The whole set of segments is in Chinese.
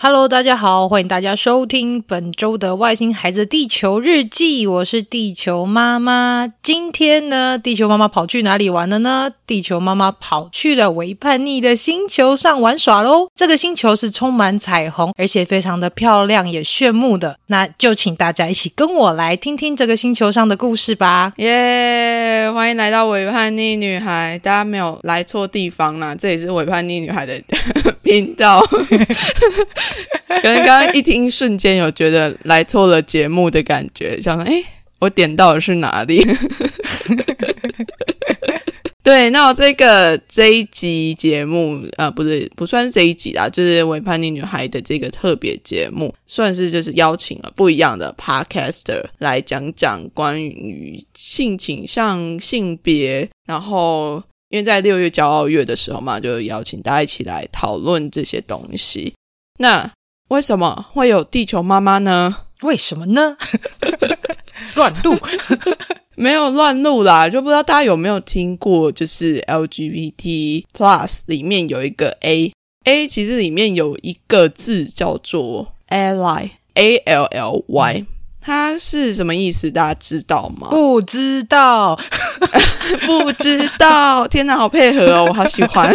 Hello，大家好，欢迎大家收听本周的外星孩子地球日记，我是地球妈妈。今天呢，地球妈妈跑去哪里玩了呢？地球妈妈跑去了维叛逆的星球上玩耍喽。这个星球是充满彩虹，而且非常的漂亮，也炫目的。那就请大家一起跟我来听听这个星球上的故事吧。耶！欢迎来到伪叛逆女孩，大家没有来错地方啦，这里是伪叛逆女孩的频道。可能刚刚一听，瞬间有觉得来错了节目的感觉，想说：“哎，我点到的是哪里？” 对，那我这个这一集节目，呃，不是不算是这一集啦，就是《伪叛逆女孩》的这个特别节目，算是就是邀请了不一样的 podcaster 来讲讲关于性倾向、性别，然后因为在六月骄傲月的时候嘛，就邀请大家一起来讨论这些东西。那为什么会有地球妈妈呢？为什么呢？乱录。没有乱录啦，就不知道大家有没有听过，就是 LGBT Plus 里面有一个 A，A 其实里面有一个字叫做 Ally，A L L Y，它是什么意思？大家知道吗？不知道，不知道。天哪，好配合哦，我好喜欢。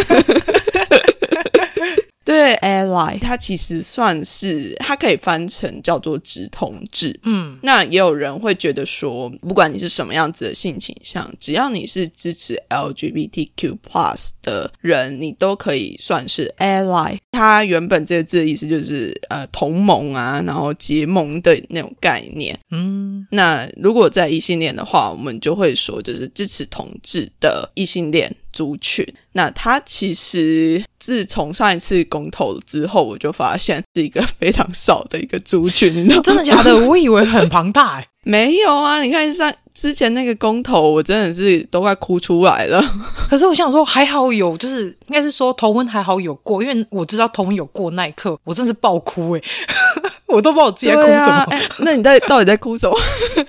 对，ally，它其实算是它可以翻成叫做直同志。嗯，那也有人会觉得说，不管你是什么样子的性倾向，只要你是支持 LGBTQ plus 的人，你都可以算是 ally。它原本这个字的意思就是呃同盟啊，然后结盟的那种概念。嗯，那如果在异性恋的话，我们就会说就是支持同志的异性恋。族群，那他其实自从上一次公投之后，我就发现是一个非常少的一个族群，你知道 真的假的？我以为很庞大哎，没有啊！你看上之前那个公投，我真的是都快哭出来了。可是我想说，还好有，就是应该是说同婚还好有过，因为我知道同婚有过那一刻，我真是爆哭哎，我都不知道我自己在哭什么。那你在到底在哭什么？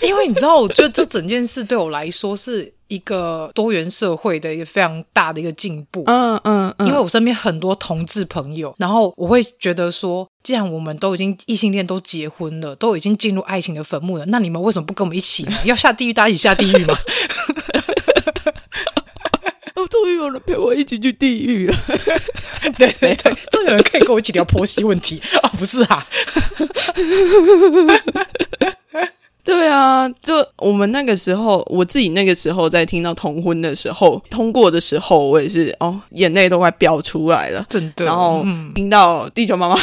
因为你知道，我觉得这整件事对我来说是。一个多元社会的一个非常大的一个进步，嗯嗯，因为我身边很多同志朋友，然后我会觉得说，既然我们都已经异性恋都结婚了，都已经进入爱情的坟墓了，那你们为什么不跟我们一起呢？要下地狱，大家一起下地狱吗？哦，终于有人陪我一起去地狱了，对对对，终于有人可以跟我一起聊婆媳问题哦，不是啊。对啊，就我们那个时候，我自己那个时候在听到同婚的时候通过的时候，我也是哦，眼泪都快飙出来了，真的。然后听到地球妈妈，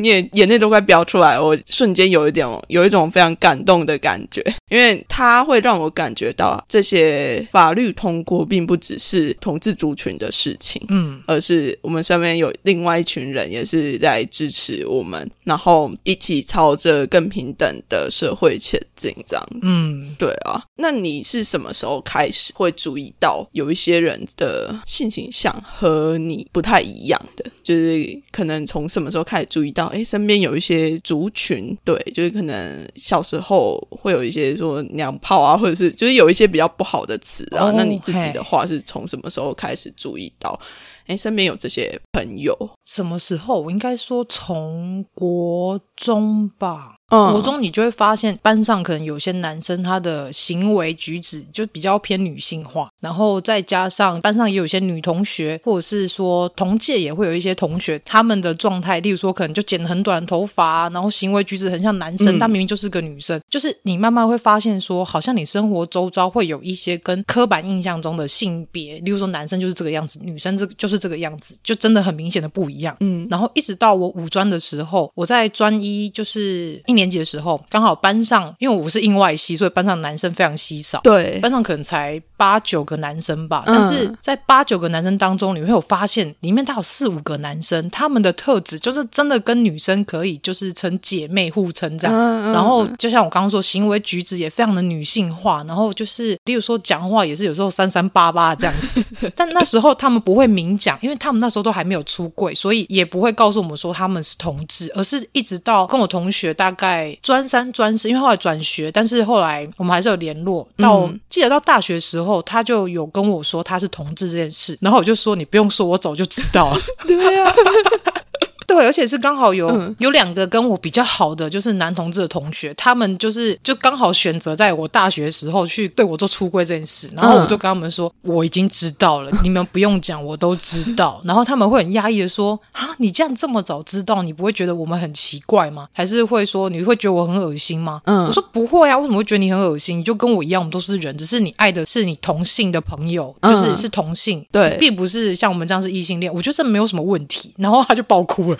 你也眼泪都快飙出来，我瞬间有一点有一种非常感动的感觉，因为它会让我感觉到这些法律通过并不只是统治族群的事情，嗯，而是我们身边有另外一群人也是在支持我们，然后一起朝着更平等的社会前进。这样，嗯，对啊，那你是什么时候开始会注意到有一些人的性倾向和你不太一样的？就是可能从什么时候开始注意到，哎，身边有一些族群，对，就是可能小时候会有一些说娘炮啊，或者是就是有一些比较不好的词啊。那你自己的话是从什么时候开始注意到？哎，身边有这些朋友，什么时候？我应该说从国中吧。嗯国中你就会发现班上可能有些男生他的行为举止就比较偏女性化，然后再加上班上也有一些女同学，或者是说同届也会有一些同学，他们的状态，例如说可能就剪很短头发，然后行为举止很像男生，但明明就是个女生。就是你慢慢会发现说，好像你生活周遭会有一些跟刻板印象中的性别，例如说男生就是这个样子，女生这就是这个样子，就真的很明显的不一样。嗯，然后一直到我五专的时候，我在专一就是一年。级的时候，刚好班上，因为我是应外系，所以班上男生非常稀少。对，班上可能才八九个男生吧。但是在八九个男生当中，你会有发现，里面他有四五个男生，他们的特质就是真的跟女生可以就是成姐妹互称这样。然后就像我刚刚说，行为举止也非常的女性化。然后就是，例如说讲话也是有时候三三八八这样子。但那时候他们不会明讲，因为他们那时候都还没有出柜，所以也不会告诉我们说他们是同志，而是一直到跟我同学大概。专三专四，因为后来转学，但是后来我们还是有联络。到记得到大学时候，他就有跟我说他是同志这件事，然后我就说你不用说，我早就知道了。对啊。对，而且是刚好有有两个跟我比较好的就是男同志的同学，他们就是就刚好选择在我大学时候去对我做出柜这件事，然后我就跟他们说我已经知道了，你们不用讲，我都知道。然后他们会很压抑的说啊，你这样这么早知道，你不会觉得我们很奇怪吗？还是会说你会觉得我很恶心吗？嗯，我说不会啊，为什么会觉得你很恶心？你就跟我一样，我们都是人，只是你爱的是你同性的朋友，就是是同性，对，并不是像我们这样是异性恋。我觉得这没有什么问题。然后他就爆哭了，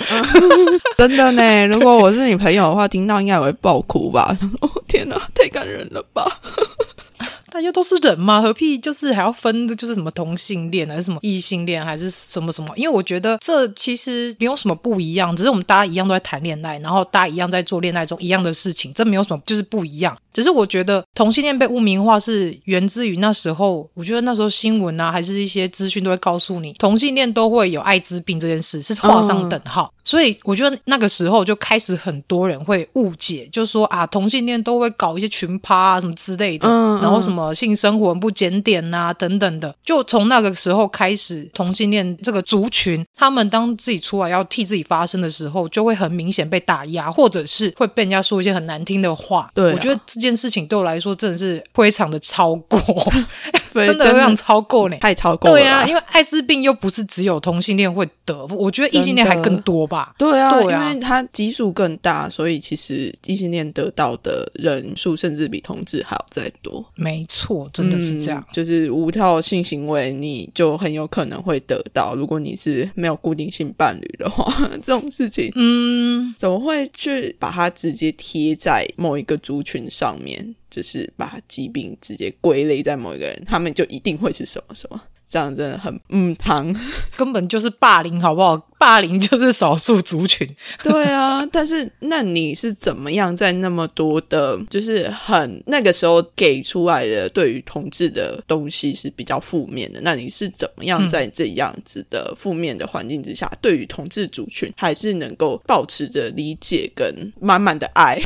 真的呢。如果我是你朋友的话，听到应该也会爆哭吧？哦，天哪，太感人了吧！大家都是人嘛，何必就是还要分，就是什么同性恋还是什么异性恋还是什么什么？因为我觉得这其实没有什么不一样，只是我们大家一样都在谈恋爱，然后大家一样在做恋爱中一样的事情，这没有什么就是不一样。只是我觉得同性恋被污名化是源自于那时候，我觉得那时候新闻啊，还是一些资讯都会告诉你同性恋都会有艾滋病这件事是画上等号，所以我觉得那个时候就开始很多人会误解，就说啊同性恋都会搞一些群趴啊什么之类的，然后什么性生活不检点啊等等的，就从那个时候开始，同性恋这个族群，他们当自己出来要替自己发声的时候，就会很明显被打压，或者是会被人家说一些很难听的话。对，我觉得。这件事情对我来说真的是非常的超过，真的非常超过呢，太超过了。对啊，因为艾滋病又不是只有同性恋会得，我觉得异性恋还更多吧。对啊，因为它基数更大，所以其实异性恋得到的人数甚至比同志还要再多。没错，真的是这样。就是无套性行为，你就很有可能会得到。如果你是没有固定性伴侣的话，这种事情，嗯，怎么会去把它直接贴在某一个族群上？上面就是把疾病直接归类在某一个人，他们就一定会是什么什么，这样真的很嗯，糖 根本就是霸凌，好不好？霸凌就是少数族群，对啊。但是那你是怎么样在那么多的，就是很那个时候给出来的对于同志的东西是比较负面的？那你是怎么样在这样子的负面的环境之下，对于同志族群还是能够保持着理解跟满满的爱？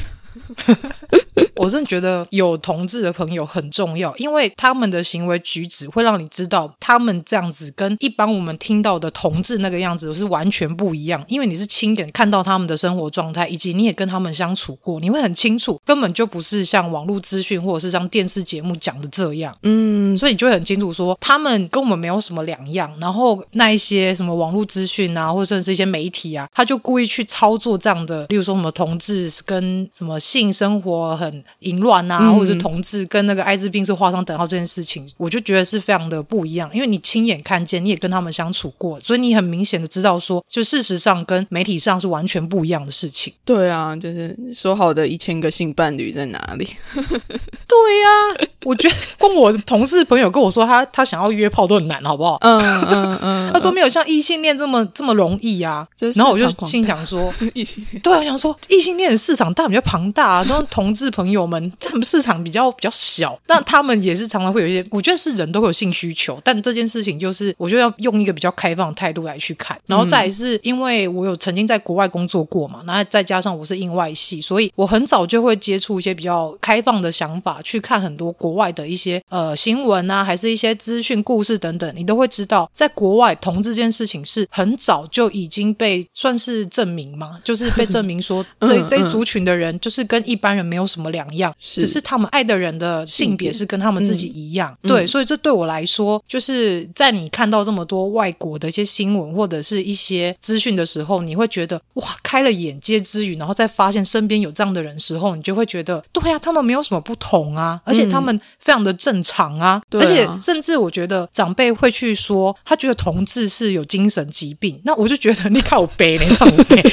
我真的觉得有同志的朋友很重要，因为他们的行为举止会让你知道，他们这样子跟一般我们听到的同志那个样子是完全不一样。因为你是亲眼看到他们的生活状态，以及你也跟他们相处过，你会很清楚，根本就不是像网络资讯或者是像电视节目讲的这样。嗯，所以你就会很清楚说，他们跟我们没有什么两样。然后那一些什么网络资讯啊，或者是一些媒体啊，他就故意去操作这样的，例如说什么同志跟什么性生活很。淫乱啊，或者是同志跟那个艾滋病是画上等号这件事情，我就觉得是非常的不一样。因为你亲眼看见，你也跟他们相处过，所以你很明显的知道说，就事实上跟媒体上是完全不一样的事情。对啊，就是说好的一千个性伴侣在哪里？对呀，我觉得光我同事朋友跟我说，他他想要约炮都很难，好不好？嗯嗯嗯，他说没有像异性恋这么这么容易啊。然后我就心 想说，异性恋对我，想说异性恋的市场大比较庞大啊，都同志朋友。们他们市场比较比较小，但他们也是常常会有一些，我觉得是人都会有性需求，但这件事情就是我觉得要用一个比较开放的态度来去看，然后再是因为我有曾经在国外工作过嘛，然后再加上我是印外系，所以我很早就会接触一些比较开放的想法，去看很多国外的一些呃新闻啊，还是一些资讯故事等等，你都会知道，在国外同这件事情是很早就已经被算是证明嘛，就是被证明说这这一族群的人就是跟一般人没有什么两。一样，只是他们爱的人的性别是跟他们自己一样，对，所以这对我来说，就是在你看到这么多外国的一些新闻或者是一些资讯的时候，你会觉得哇，开了眼界之余，然后再发现身边有这样的人时候，你就会觉得，对啊，他们没有什么不同啊，而且他们非常的正常啊，而且甚至我觉得长辈会去说，他觉得同志是有精神疾病，那我就觉得你靠背，你靠背。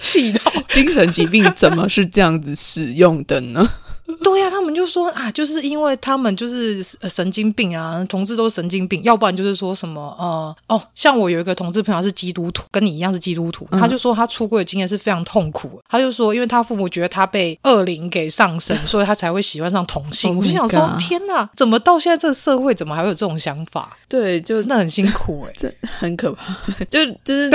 气到。精神疾病怎么是这样这样子使用的呢？对呀，他们就说啊，就是因为他们就是神经病啊，同志都是神经病，要不然就是说什么呃哦，像我有一个同志朋友是基督徒，跟你一样是基督徒，他就说他出柜的经验是非常痛苦，他就说因为他父母觉得他被恶灵给上身，所以他才会喜欢上同性。我就想说，天哪，怎么到现在这个社会，怎么还会有这种想法？对，就真的很辛苦哎，这很可怕。就就是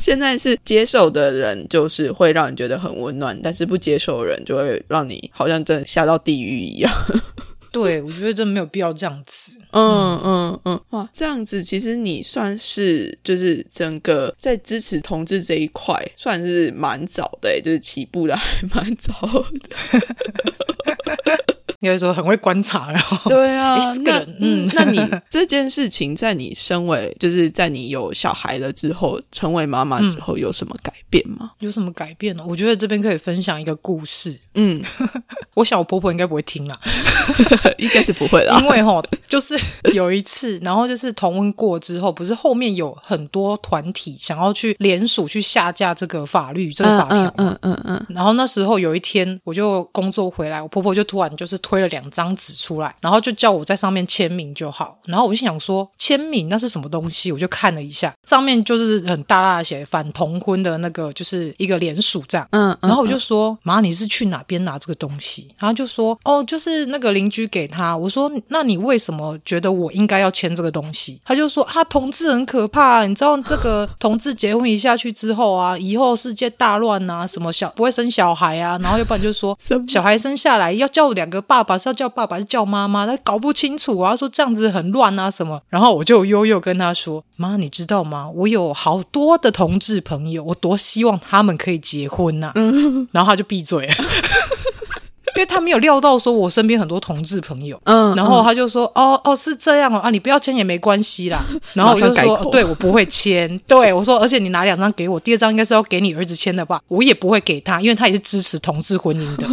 现在是接受的人，就是会让你觉得很温暖，但是不接受的人就会让你好像真。下到地狱一样，对我觉得真没有必要这样子。嗯嗯嗯，哇，这样子其实你算是就是整个在支持同志这一块算是蛮早的，就是起步的还蛮早的。应该说很会观察，然后对啊，那嗯，那你 这件事情在你身为就是在你有小孩了之后，成为妈妈之后有什么改变吗？有什么改变呢？我觉得这边可以分享一个故事。嗯，我想我婆婆应该不会听啦，应该是不会啦，因为哈，就是有一次，然后就是同温过之后，不是后面有很多团体想要去联署去下架这个法律这个法条，嗯嗯嗯，然后那时候有一天我就工作回来，我婆婆就突然就是。推了两张纸出来，然后就叫我在上面签名就好。然后我就想说，签名那是什么东西？我就看了一下，上面就是很大大的写反同婚的那个，就是一个联署这样。嗯，然后我就说，妈，你是去哪边拿这个东西？然后就说，哦，就是那个邻居给他。我说，那你为什么觉得我应该要签这个东西？他就说，啊，同志很可怕，你知道这个同志结婚一下去之后啊，以后世界大乱啊，什么小不会生小孩啊，然后要不然就说小孩生下来要叫两个爸。爸爸是要叫爸爸，是叫妈妈，他搞不清楚啊，说这样子很乱啊什么。然后我就悠悠跟他说：“妈，你知道吗？我有好多的同志朋友，我多希望他们可以结婚呐。”然后他就闭嘴了，因为他没有料到说我身边很多同志朋友。嗯，然后他就说：“哦哦，是这样哦啊，你不要签也没关系啦。”然后我就说：“对我不会签。”对我说：“而且你拿两张给我，第二张应该是要给你儿子签的吧？我也不会给他，因为他也是支持同志婚姻的。”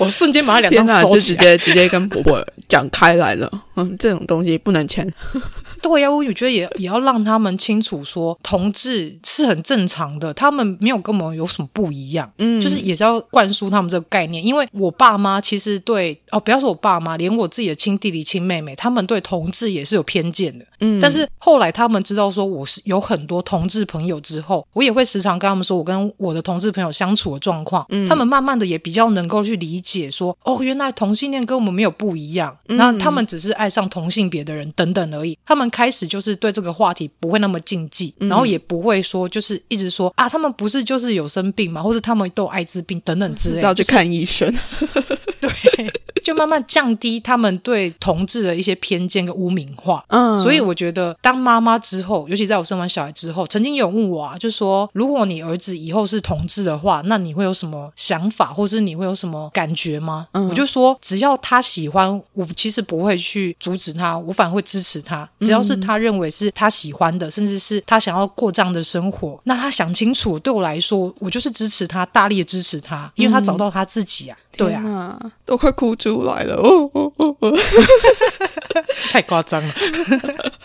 我瞬间把他两张收起来，直接直接跟婆婆讲开来了。嗯，这种东西不能签。对呀，我觉得也也要让他们清楚说，同志是很正常的，他们没有跟我们有什么不一样。嗯，就是也是要灌输他们这个概念。因为我爸妈其实对哦，不要说我爸妈，连我自己的亲弟弟、亲妹妹，他们对同志也是有偏见的。嗯，但是后来他们知道说我是有很多同志朋友之后，我也会时常跟他们说我跟我的同志朋友相处的状况。嗯，他们慢慢的也比较能够去理解说，哦，原来同性恋跟我们没有不一样，那他们只是爱上同性别的人等等而已。他们开始就是对这个话题不会那么禁忌，然后也不会说就是一直说啊，他们不是就是有生病嘛，或者他们都有艾滋病等等之类，要去看医生。对，就慢慢降低他们对同志的一些偏见跟污名化。嗯，所以我觉得当妈妈之后，尤其在我生完小孩之后，曾经有问我啊，就说如果你儿子以后是同志的话，那你会有什么想法，或是你会有什么感觉吗？我就说只要他喜欢，我其实不会去阻止他，我反而会支持他。只要是他认为是他喜欢的，甚至是他想要过这样的生活，那他想清楚，对我来说，我就是支持他，大力的支持他，因为他找到他自己啊。对啊，都快哭出来了哦哦哦！太夸张了。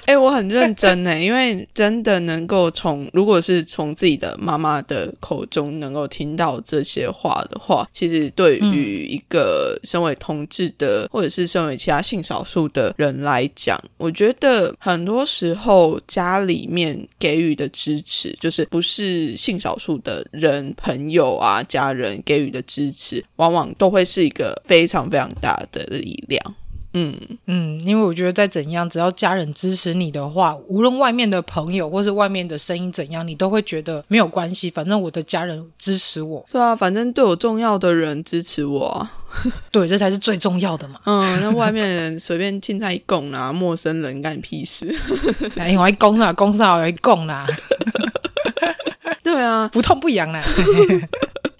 哎，我很认真呢，因为真的能够从，如果是从自己的妈妈的口中能够听到这些话的话，其实对于一个身为同志的，或者是身为其他性少数的人来讲，我觉得很多时候家里面给予的支持，就是不是性少数的人朋友啊、家人给予的支持，往往都会是一个非常非常大的力量。嗯嗯，因为我觉得再怎样，只要家人支持你的话，无论外面的朋友或是外面的声音怎样，你都会觉得没有关系。反正我的家人支持我，对啊，反正对我重要的人支持我，对，这才是最重要的嘛。嗯，那外面人随便进在一供啊，陌生人干你屁事？哎，我一供啦，供上我一供啦。对啊，不痛不痒啦。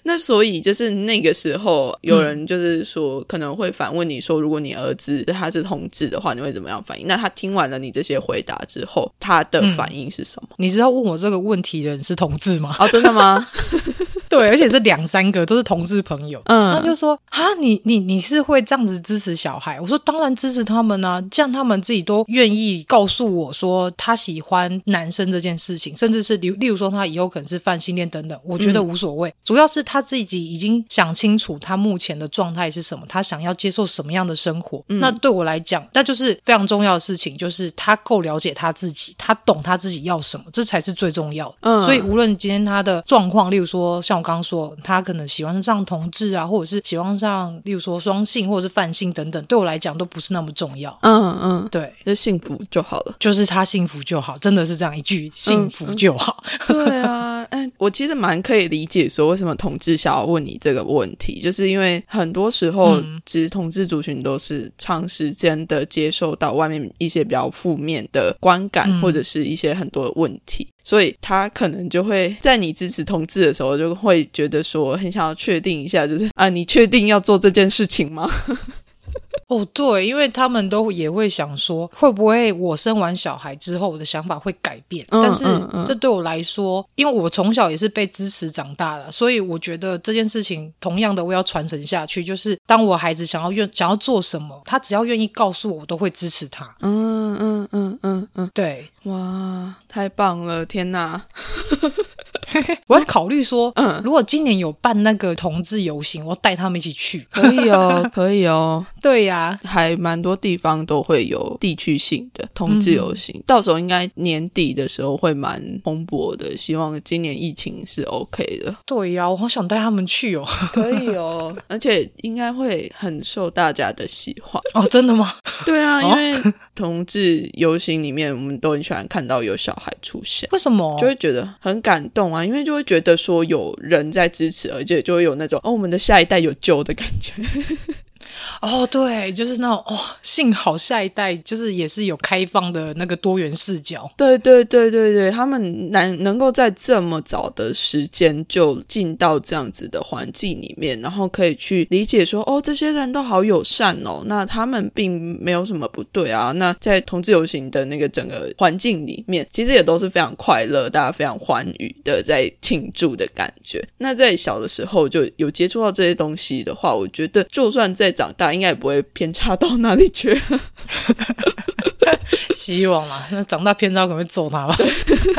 那所以就是那个时候，有人就是说可能会反问你说，如果你儿子他是同志的话，你会怎么样反应？那他听完了你这些回答之后，他的反应是什么？你知道问我这个问题的人是同志吗？哦，真的吗？对，而且是两三个都是同志朋友。嗯，他就说啊，你你你是会这样子支持小孩？我说当然支持他们啊，这样他们自己都愿意告诉我说他喜欢男生这件事情，甚至是例例如说他以后可能是泛性恋等等，我觉得无所谓。主要是他自己已经想清楚他目前的状态是什么，他想要接受什么样的生活。那对我来讲，那就是非常重要的事情，就是他够了解他自己，他懂他自己要什么，这才是最重要的。嗯，所以无论今天他的状况，例如说像我。刚说他可能喜欢上同志啊，或者是喜欢上，例如说双性或者是泛性等等，对我来讲都不是那么重要。嗯嗯，对，就幸福就好了，就是他幸福就好，真的是这样一句，幸福就好。对啊，嗯，我其实蛮可以理解说为什么同志想要问你这个问题，就是因为很多时候，其实同志族群都是长时间的接受到外面一些比较负面的观感，或者是一些很多的问题，所以他可能就会在你支持同志的时候，就会觉得说很想要确定一下，就是啊，你确定要做这件事情吗？哦，对，因为他们都也会想说，会不会我生完小孩之后，我的想法会改变？但是这对我来说，因为我从小也是被支持长大的，所以我觉得这件事情同样的，我要传承下去。就是当我孩子想要愿想要做什么，他只要愿意告诉我，我都会支持他。嗯嗯嗯嗯嗯，对，哇，太棒了，天哪！我要考虑说，嗯，如果今年有办那个同志游行，我带他们一起去，可以哦，可以哦。对呀，还蛮多地方都会有地区性的同志游行，到时候应该年底的时候会蛮蓬勃的。希望今年疫情是 OK 的。对呀，我好想带他们去哦，可以哦，而且应该会很受大家的喜欢哦。真的吗？对啊，因为同志游行里面，我们都很喜欢看到有小孩出现，为什么？就会觉得很感动啊。因为就会觉得说有人在支持，而且就会有那种哦，我们的下一代有救的感觉。哦，对，就是那种哦，幸好下一代就是也是有开放的那个多元视角。对对对对对，他们能能够在这么早的时间就进到这样子的环境里面，然后可以去理解说，哦，这些人都好友善哦，那他们并没有什么不对啊。那在同志游行的那个整个环境里面，其实也都是非常快乐，大家非常欢愉的在庆祝的感觉。那在小的时候就有接触到这些东西的话，我觉得就算在长大。应该也不会偏差到哪里去，希望啦。那长大偏差可能会揍他吧。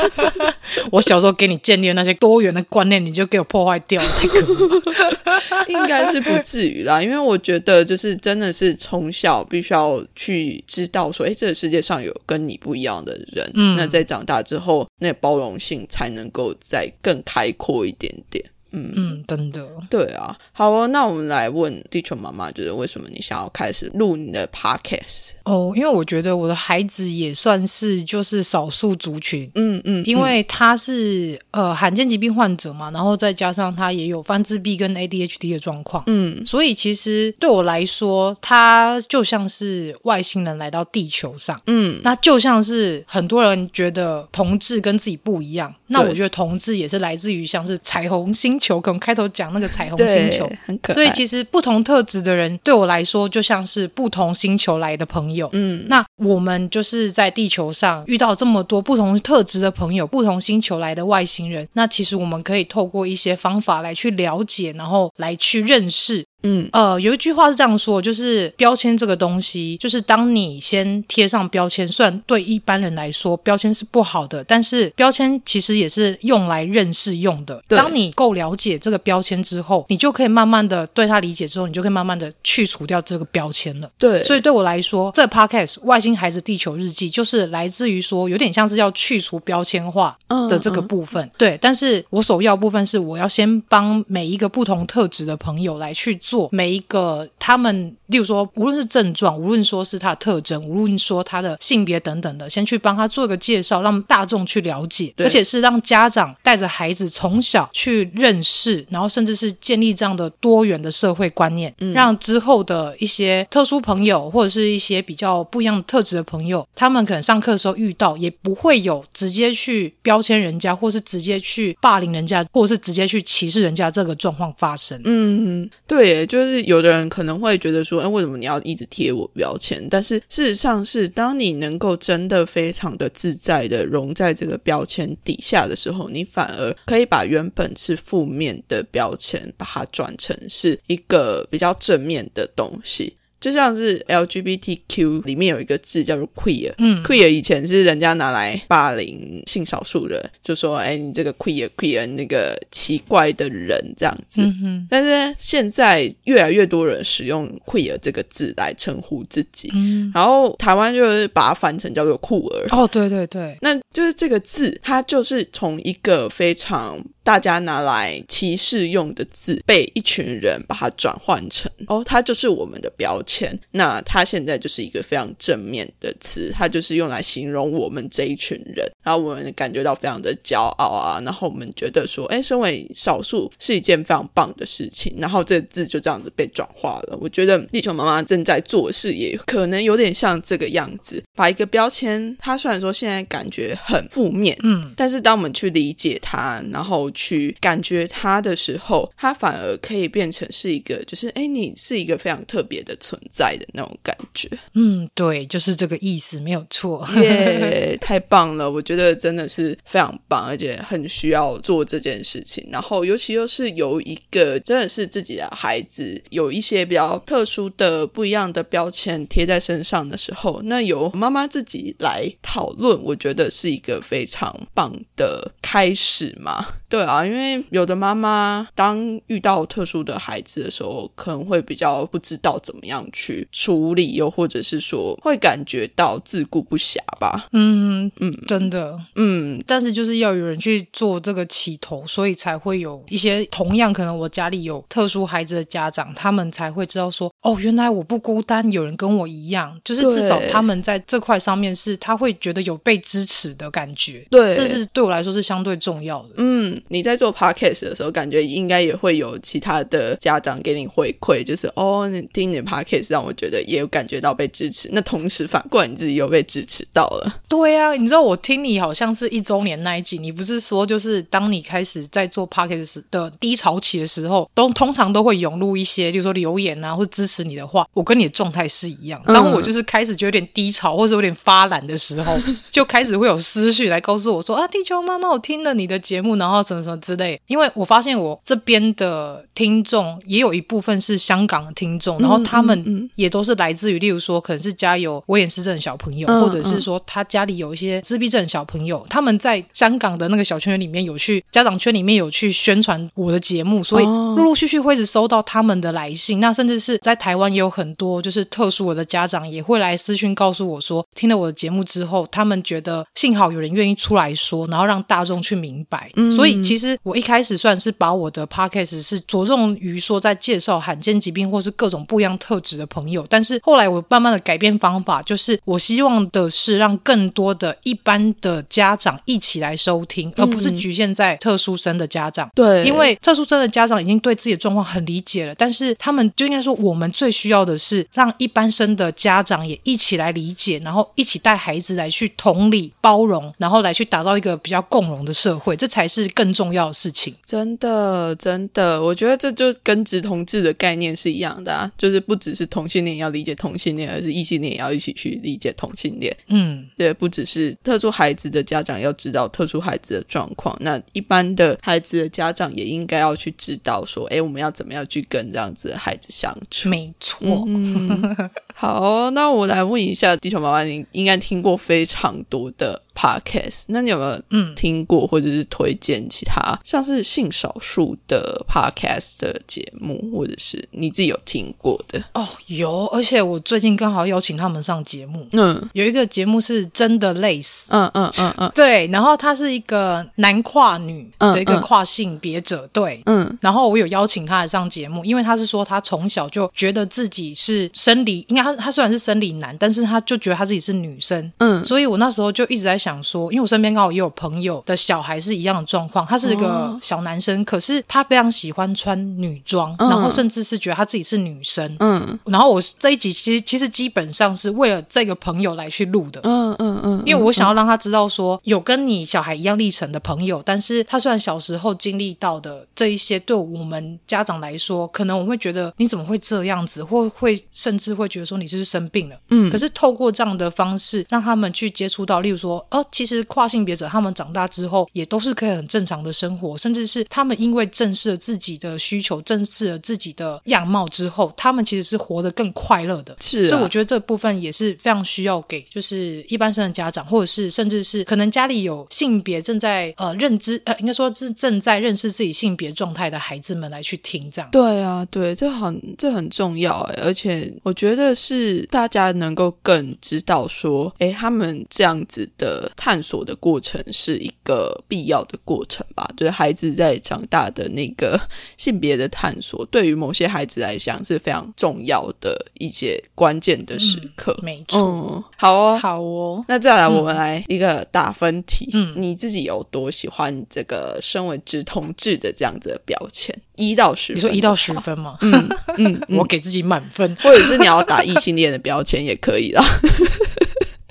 我小时候给你建立的那些多元的观念，你就给我破坏掉了，太 可应该是不至于啦，因为我觉得就是真的是从小必须要去知道说，哎，这个世界上有跟你不一样的人。嗯，那在长大之后，那包容性才能够再更开阔一点点。嗯。嗯，真的，对啊，好哦，那我们来问地球妈妈，就是为什么你想要开始录你的 podcast？哦，因为我觉得我的孩子也算是就是少数族群，嗯嗯，因为他是呃罕见疾病患者嘛，然后再加上他也有翻自闭跟 ADHD 的状况，嗯，所以其实对我来说，他就像是外星人来到地球上，嗯，那就像是很多人觉得同志跟自己不一样，那我觉得同志也是来自于像是彩虹星球，可能开头讲那个彩虹星球，很可所以其实不同特质的人对我来说，就像是不同星球来的朋友。嗯，那我们就是在地球上遇到这么多不同特质的朋友，不同星球来的外星人，那其实我们可以透过一些方法来去了解，然后来去认识。嗯，呃，有一句话是这样说，就是标签这个东西，就是当你先贴上标签，虽然对一般人来说标签是不好的，但是标签其实也是用来认识用的。当你够了解这个标签之后，你就可以慢慢的对它理解之后，你就可以慢慢的去除掉这个标签了。对，所以对我来说，这 podcast《外星孩子地球日记》就是来自于说，有点像是要去除标签化的这个部分。对，但是我首要部分是我要先帮每一个不同特质的朋友来去。做每一个他们，例如说，无论是症状，无论说是他的特征，无论说他的性别等等的，先去帮他做一个介绍，让大众去了解，而且是让家长带着孩子从小去认识，然后甚至是建立这样的多元的社会观念，让之后的一些特殊朋友或者是一些比较不一样的特质的朋友，他们可能上课的时候遇到，也不会有直接去标签人家，或是直接去霸凌人家，或者是直接去歧视人家这个状况发生。嗯，对。就是有的人可能会觉得说，哎，为什么你要一直贴我标签？但是事实上是，当你能够真的非常的自在的融在这个标签底下的时候，你反而可以把原本是负面的标签，把它转成是一个比较正面的东西。就像是 LGBTQ 里面有一个字叫做 queer，嗯，queer 以前是人家拿来霸凌性少数人，就说哎，你这个 queer queer 那个奇怪的人这样子。但是现在越来越多人使用 queer 这个字来称呼自己，嗯，然后台湾就是把它翻成叫做酷儿。哦，对对对，那就是这个字，它就是从一个非常。大家拿来歧视用的字，被一群人把它转换成哦，它就是我们的标签。那它现在就是一个非常正面的词，它就是用来形容我们这一群人，然后我们感觉到非常的骄傲啊，然后我们觉得说，哎，身为少数是一件非常棒的事情。然后这字就这样子被转化了。我觉得地球妈妈正在做事，也可能有点像这个样子，把一个标签，它虽然说现在感觉很负面，嗯，但是当我们去理解它，然后去感觉它的时候，它反而可以变成是一个，就是哎，你是一个非常特别的存在的那种感觉。嗯，对，就是这个意思，没有错。耶，太棒了！我觉得真的是非常棒，而且很需要做这件事情。然后，尤其又是由一个真的是自己的孩子，有一些比较特殊的、不一样的标签贴在身上的时候，那由妈妈自己来讨论，我觉得是一个非常棒的开始嘛。对 啊，因为有的妈妈当遇到特殊的孩子的时候，可能会比较不知道怎么样去处理，又或者是说会感觉到自顾不暇吧。嗯嗯，真的，嗯，但是就是要有人去做这个起头，所以才会有一些同样可能我家里有特殊孩子的家长，他们才会知道说，哦，原来我不孤单，有人跟我一样，就是至少他们在这块上面是他会觉得有被支持的感觉。对，这是对我来说是相对重要的。嗯。你在做 podcast 的时候，感觉应该也会有其他的家长给你回馈，就是哦，你听你的 podcast 让我觉得也有感觉到被支持。那同时反过来，你自己又被支持到了。对啊，你知道我听你好像是一周年那一集，你不是说就是当你开始在做 podcast 的低潮期的时候，都通常都会涌入一些，就是说留言啊，或支持你的话。我跟你的状态是一样。当我就是开始就有点低潮，或者有点发懒的时候，就开始会有思绪来告诉我说啊，地球妈妈，我听了你的节目，然后。什么什么之类，因为我发现我这边的听众也有一部分是香港的听众，然后他们也都是来自于，例如说可能是家有威廉斯症的小朋友，或者是说他家里有一些自闭症小朋友，他们在香港的那个小圈里面有去家长圈里面有去宣传我的节目，所以陆陆续续会一直收到他们的来信。那甚至是在台湾也有很多就是特殊我的家长也会来私讯告诉我说，听了我的节目之后，他们觉得幸好有人愿意出来说，然后让大众去明白，所以。其实我一开始算是把我的 podcast 是着重于说在介绍罕见疾病或是各种不一样特质的朋友，但是后来我慢慢的改变方法，就是我希望的是让更多的一般的家长一起来收听，而不是局限在特殊生的家长。对，因为特殊生的家长已经对自己的状况很理解了，但是他们就应该说，我们最需要的是让一般生的家长也一起来理解，然后一起带孩子来去同理包容，然后来去打造一个比较共融的社会，这才是更。更重要的事情，真的，真的，我觉得这就跟直同志的概念是一样的啊，就是不只是同性恋要理解同性恋，而是异性恋也要一起去理解同性恋。嗯，对，不只是特殊孩子的家长要知道特殊孩子的状况，那一般的孩子的家长也应该要去知道说，哎，我们要怎么样去跟这样子的孩子相处？没错。好，那我来问一下地球妈妈，你应该听过非常多的。Podcast，那你有没有嗯听过或者是推荐其他像是性少数的 Podcast 的节目，或者是你自己有听过的？哦，有，而且我最近刚好邀请他们上节目。嗯，有一个节目是真的累死。嗯嗯嗯嗯，对。然后他是一个男跨女的一个跨性别者，对。嗯。然后我有邀请他来上节目，因为他是说他从小就觉得自己是生理，应该他他虽然是生理男，但是他就觉得他自己是女生。嗯。所以我那时候就一直在想。说，因为我身边刚好也有朋友的小孩是一样的状况，他是一个小男生，可是他非常喜欢穿女装，然后甚至是觉得他自己是女生。嗯，然后我这一集其实其实基本上是为了这个朋友来去录的。嗯嗯嗯，因为我想要让他知道说，有跟你小孩一样历程的朋友，但是他虽然小时候经历到的这一些，对我们家长来说，可能我们会觉得你怎么会这样子，或会甚至会觉得说你是不是生病了？嗯，可是透过这样的方式，让他们去接触到，例如说。其实跨性别者他们长大之后也都是可以很正常的生活，甚至是他们因为正视了自己的需求，正视了自己的样貌之后，他们其实是活得更快乐的。是，所以我觉得这部分也是非常需要给就是一般生的家长，或者是甚至是可能家里有性别正在呃认知呃，应该说是正在认识自己性别状态的孩子们来去听这样。对啊，对，这很这很重要哎，而且我觉得是大家能够更知道说，哎，他们这样子的探索的过程是一个必要的过程吧？就是孩子在长大的那个性别的探索，对于某些孩子来讲是非常重要的一些关键的时刻。没错，好哦，好哦。那再来，我们来一个打分题。嗯，你自己有多喜欢这个身为直同志的这样子的标签？一到十，你说一到十分吗？嗯嗯，我给自己满分，或者是你要打异性恋的标签也可以啦。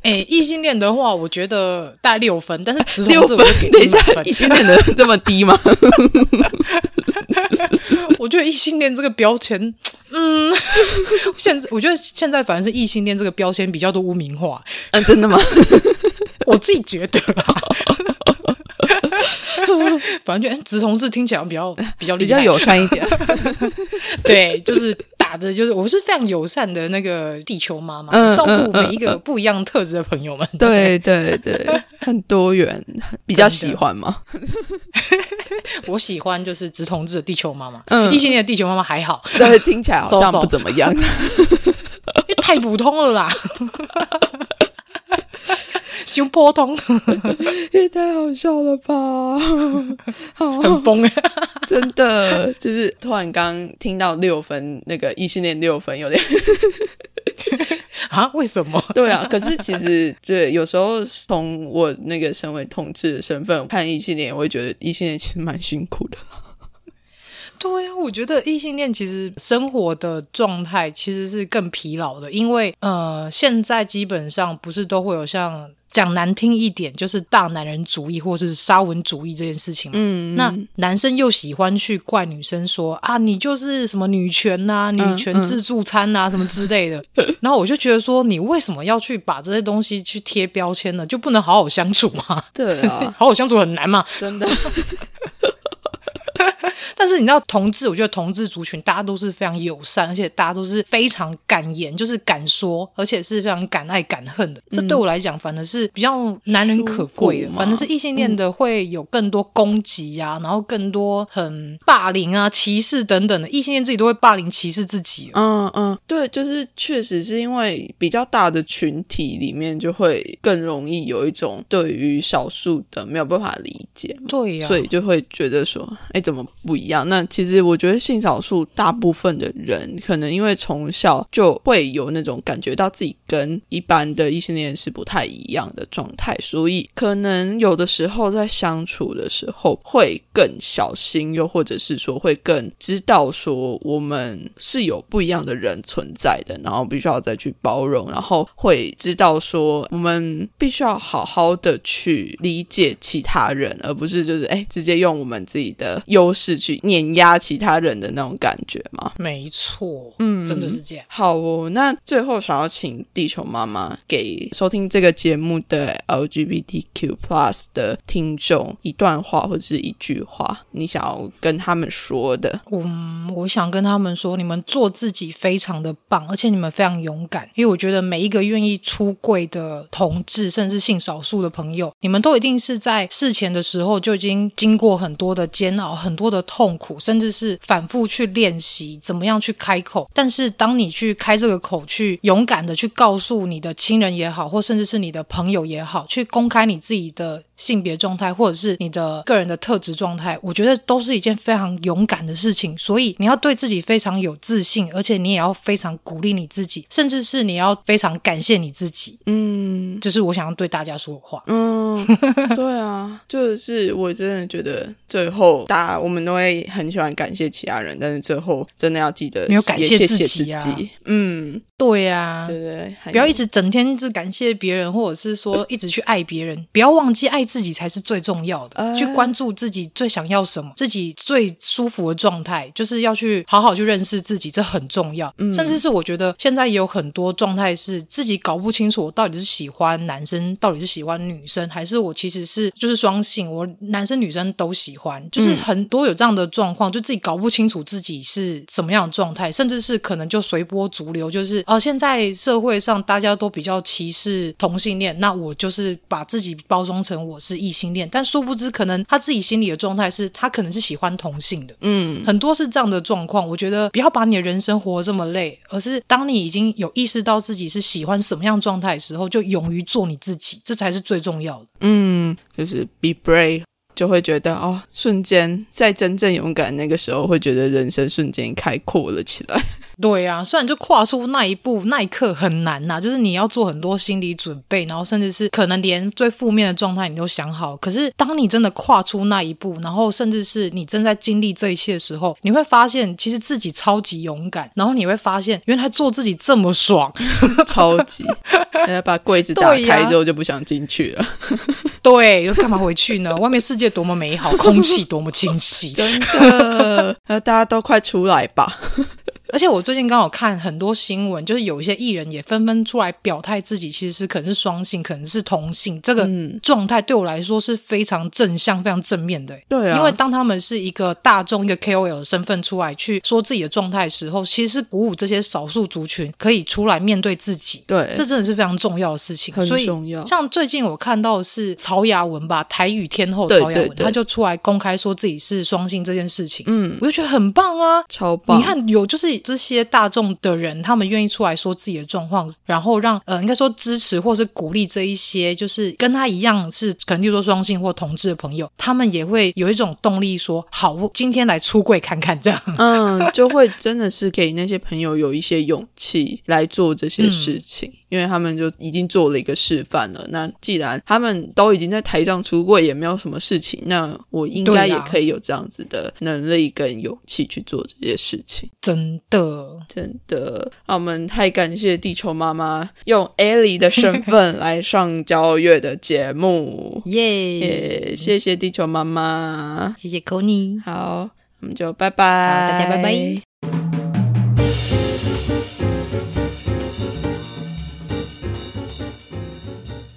哎，异性恋的话，我觉得大六分，但是直同志我给等一下，异性恋的这么低吗？我觉得异性恋这个标签，嗯，现在我觉得现在反而是异性恋这个标签比较多污名化。嗯，真的吗？我自己觉得。反正就直同志听起来比较比较比较友善一点，对，就是打着就是我是非常友善的那个地球妈妈，照顾每一个不一样特质的朋友们。对对对，很多元，比较喜欢吗？我喜欢就是直同志的地球妈妈，嗯，异性恋的地球妈妈还好，但是，听起来好像不怎么样，因为太普通了啦。就波通，也太好笑了吧！很疯哎，真的，就是突然刚听到六分，那个异性恋六分有点啊？为什么？对啊，可是其实对，有时候从我那个身为同志的身份看异性恋，我会觉得异性恋其实蛮辛苦的。对啊，我觉得异性恋其实生活的状态其实是更疲劳的，因为呃，现在基本上不是都会有像。讲难听一点，就是大男人主义或是沙文主义这件事情。嗯，那男生又喜欢去怪女生说啊，你就是什么女权呐、女权自助餐呐什么之类的。然后我就觉得说，你为什么要去把这些东西去贴标签呢？就不能好好相处吗？对啊，好好相处很难嘛，真的。但是你知道，同志，我觉得同志族群大家都是非常友善，而且大家都是非常敢言，就是敢说，而且是非常敢爱敢恨的。这对我来讲，反而是比较难能可贵的。反正是异性恋的会有更多攻击啊，然后更多很霸凌啊、歧视等等的。异性恋自己都会霸凌、歧视自己。嗯嗯，对，就是确实是因为比较大的群体里面，就会更容易有一种对于少数的没有办法理解。对呀，所以就会觉得说，哎，怎么不一样？那其实我觉得性少数大部分的人，可能因为从小就会有那种感觉到自己跟一般的异性恋是不太一样的状态，所以可能有的时候在相处的时候会更小心，又或者是说会更知道说我们是有不一样的人存在的，然后必须要再去包容，然后会知道说我们必须要好好的去理解其他人，而不是就是哎直接用我们自己的优势去。碾压其他人的那种感觉吗？没错，嗯，真的是这样。好哦，那最后想要请地球妈妈给收听这个节目的 LGBTQ Plus 的听众一段话或者是一句话，你想要跟他们说的。嗯，我想跟他们说，你们做自己非常的棒，而且你们非常勇敢。因为我觉得每一个愿意出柜的同志，甚至性少数的朋友，你们都一定是在事前的时时候就已经经过很多的煎熬，很多的痛。苦，甚至是反复去练习怎么样去开口。但是，当你去开这个口，去勇敢的去告诉你的亲人也好，或甚至是你的朋友也好，去公开你自己的。性别状态，或者是你的个人的特质状态，我觉得都是一件非常勇敢的事情。所以你要对自己非常有自信，而且你也要非常鼓励你自己，甚至是你要非常感谢你自己。嗯，这是我想要对大家说的话。嗯，对啊，就是我真的觉得最后大家我们都会很喜欢感谢其他人，但是最后真的要记得没有感谢自己啊。嗯。对呀，对对，不要一直整天一直感谢别人，或者是说一直去爱别人，不要忘记爱自己才是最重要的，去关注自己最想要什么，自己最舒服的状态，就是要去好好去认识自己，这很重要。甚至是我觉得现在也有很多状态是自己搞不清楚，我到底是喜欢男生，到底是喜欢女生，还是我其实是就是双性，我男生女生都喜欢，就是很多有这样的状况，就自己搞不清楚自己是什么样的状态，甚至是可能就随波逐流，就是哦，现在社会上大家都比较歧视同性恋，那我就是把自己包装成我是异性恋，但殊不知可能他自己心里的状态是他可能是喜欢同性的，嗯，很多是这样的状况。我觉得不要把你的人生活这么累，而是当你已经有意识到自己是喜欢什么样状态的时候，就勇于做你自己，这才是最重要的。嗯，就是 be brave。就会觉得哦，瞬间在真正勇敢那个时候，会觉得人生瞬间开阔了起来。对呀，虽然就跨出那一步那一刻很难呐，就是你要做很多心理准备，然后甚至是可能连最负面的状态你都想好。可是当你真的跨出那一步，然后甚至是你正在经历这一切的时候，你会发现其实自己超级勇敢，然后你会发现原来做自己这么爽，超级。把柜子打开之后就不想进去了。对，又干嘛回去呢？外面世界多么美好，空气多么清晰，真的。那大家都快出来吧。而且我最近刚好看很多新闻，就是有一些艺人也纷纷出来表态，自己其实是可能是双性，可能是同性。这个状态对我来说是非常正向、非常正面的。对啊，因为当他们是一个大众、一个 KOL 的身份出来去说自己的状态的时候，其实是鼓舞这些少数族群可以出来面对自己。对，这真的是非常重要的事情。很重要。像最近我看到的是曹雅文吧，台语天后曹雅文，他就出来公开说自己是双性这件事情。嗯，我就觉得很棒啊，超棒。你看，有就是这些大。众的人，他们愿意出来说自己的状况，然后让呃，应该说支持或是鼓励这一些，就是跟他一样是可能就说双性或同志的朋友，他们也会有一种动力，说好，今天来出柜看看，这样，嗯，就会真的是给那些朋友有一些勇气来做这些事情。因为他们就已经做了一个示范了。那既然他们都已经在台上出柜，也没有什么事情，那我应该也可以有这样子的能力跟勇气去做这些事情。真的，真的，那我们太感谢地球妈妈用艾莉的身份来上交月的节目，耶！谢谢地球妈妈，谢谢 c o n y 好，我们就拜拜，大家拜拜。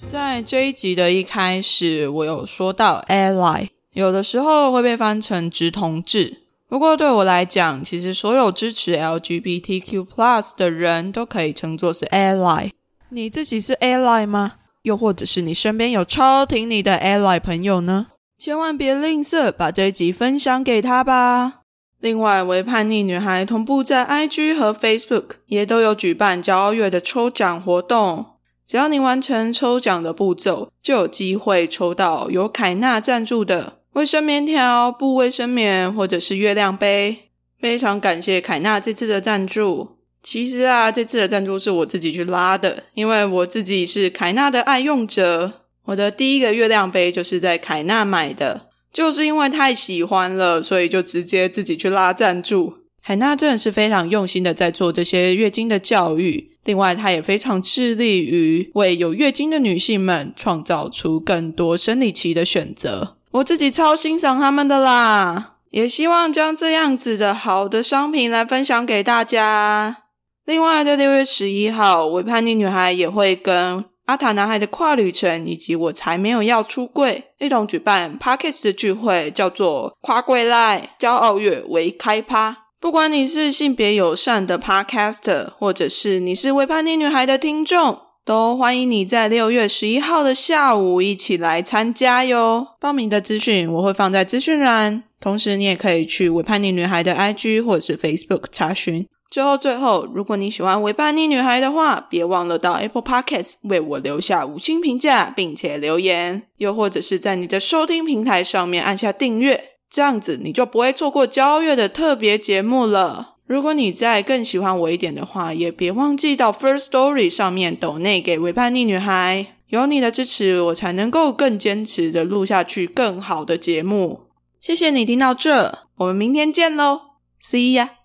在这一集的一开始，我有说到 ally，有的时候会被翻成直同志。不过对我来讲，其实所有支持 LGBTQ plus 的人都可以称作是 ally。你自己是 ally 吗？又或者是你身边有超挺你的 ally 朋友呢？千万别吝啬，把这一集分享给他吧。另外，为叛逆女孩同步在 IG 和 Facebook 也都有举办骄傲月的抽奖活动。只要你完成抽奖的步骤，就有机会抽到由凯纳赞助的卫生棉条、布卫生棉或者是月亮杯。非常感谢凯纳这次的赞助。其实啊，这次的赞助是我自己去拉的，因为我自己是凯纳的爱用者。我的第一个月亮杯就是在凯纳买的，就是因为太喜欢了，所以就直接自己去拉赞助。凯纳真的是非常用心的在做这些月经的教育。另外，他也非常致力于为有月经的女性们创造出更多生理期的选择。我自己超欣赏他们的啦，也希望将这样子的好的商品来分享给大家。另外，在六月十一号，伪叛逆女孩也会跟阿塔男孩的跨旅程以及我才没有要出柜一同举办 Parkes 的聚会，叫做跨柜赖骄傲月为开趴。不管你是性别友善的 Podcaster，或者是你是为叛逆女孩的听众，都欢迎你在六月十一号的下午一起来参加哟。报名的资讯我会放在资讯栏，同时你也可以去为叛逆女孩的 IG 或者是 Facebook 查询。最后，最后，如果你喜欢为叛逆女孩的话，别忘了到 Apple Podcasts 为我留下五星评价，并且留言，又或者是在你的收听平台上面按下订阅。这样子你就不会错过交月的特别节目了。如果你再更喜欢我一点的话，也别忘记到 First Story 上面抖内给维叛逆女孩。有你的支持，我才能够更坚持的录下去更好的节目。谢谢你听到这，我们明天见喽，See ya。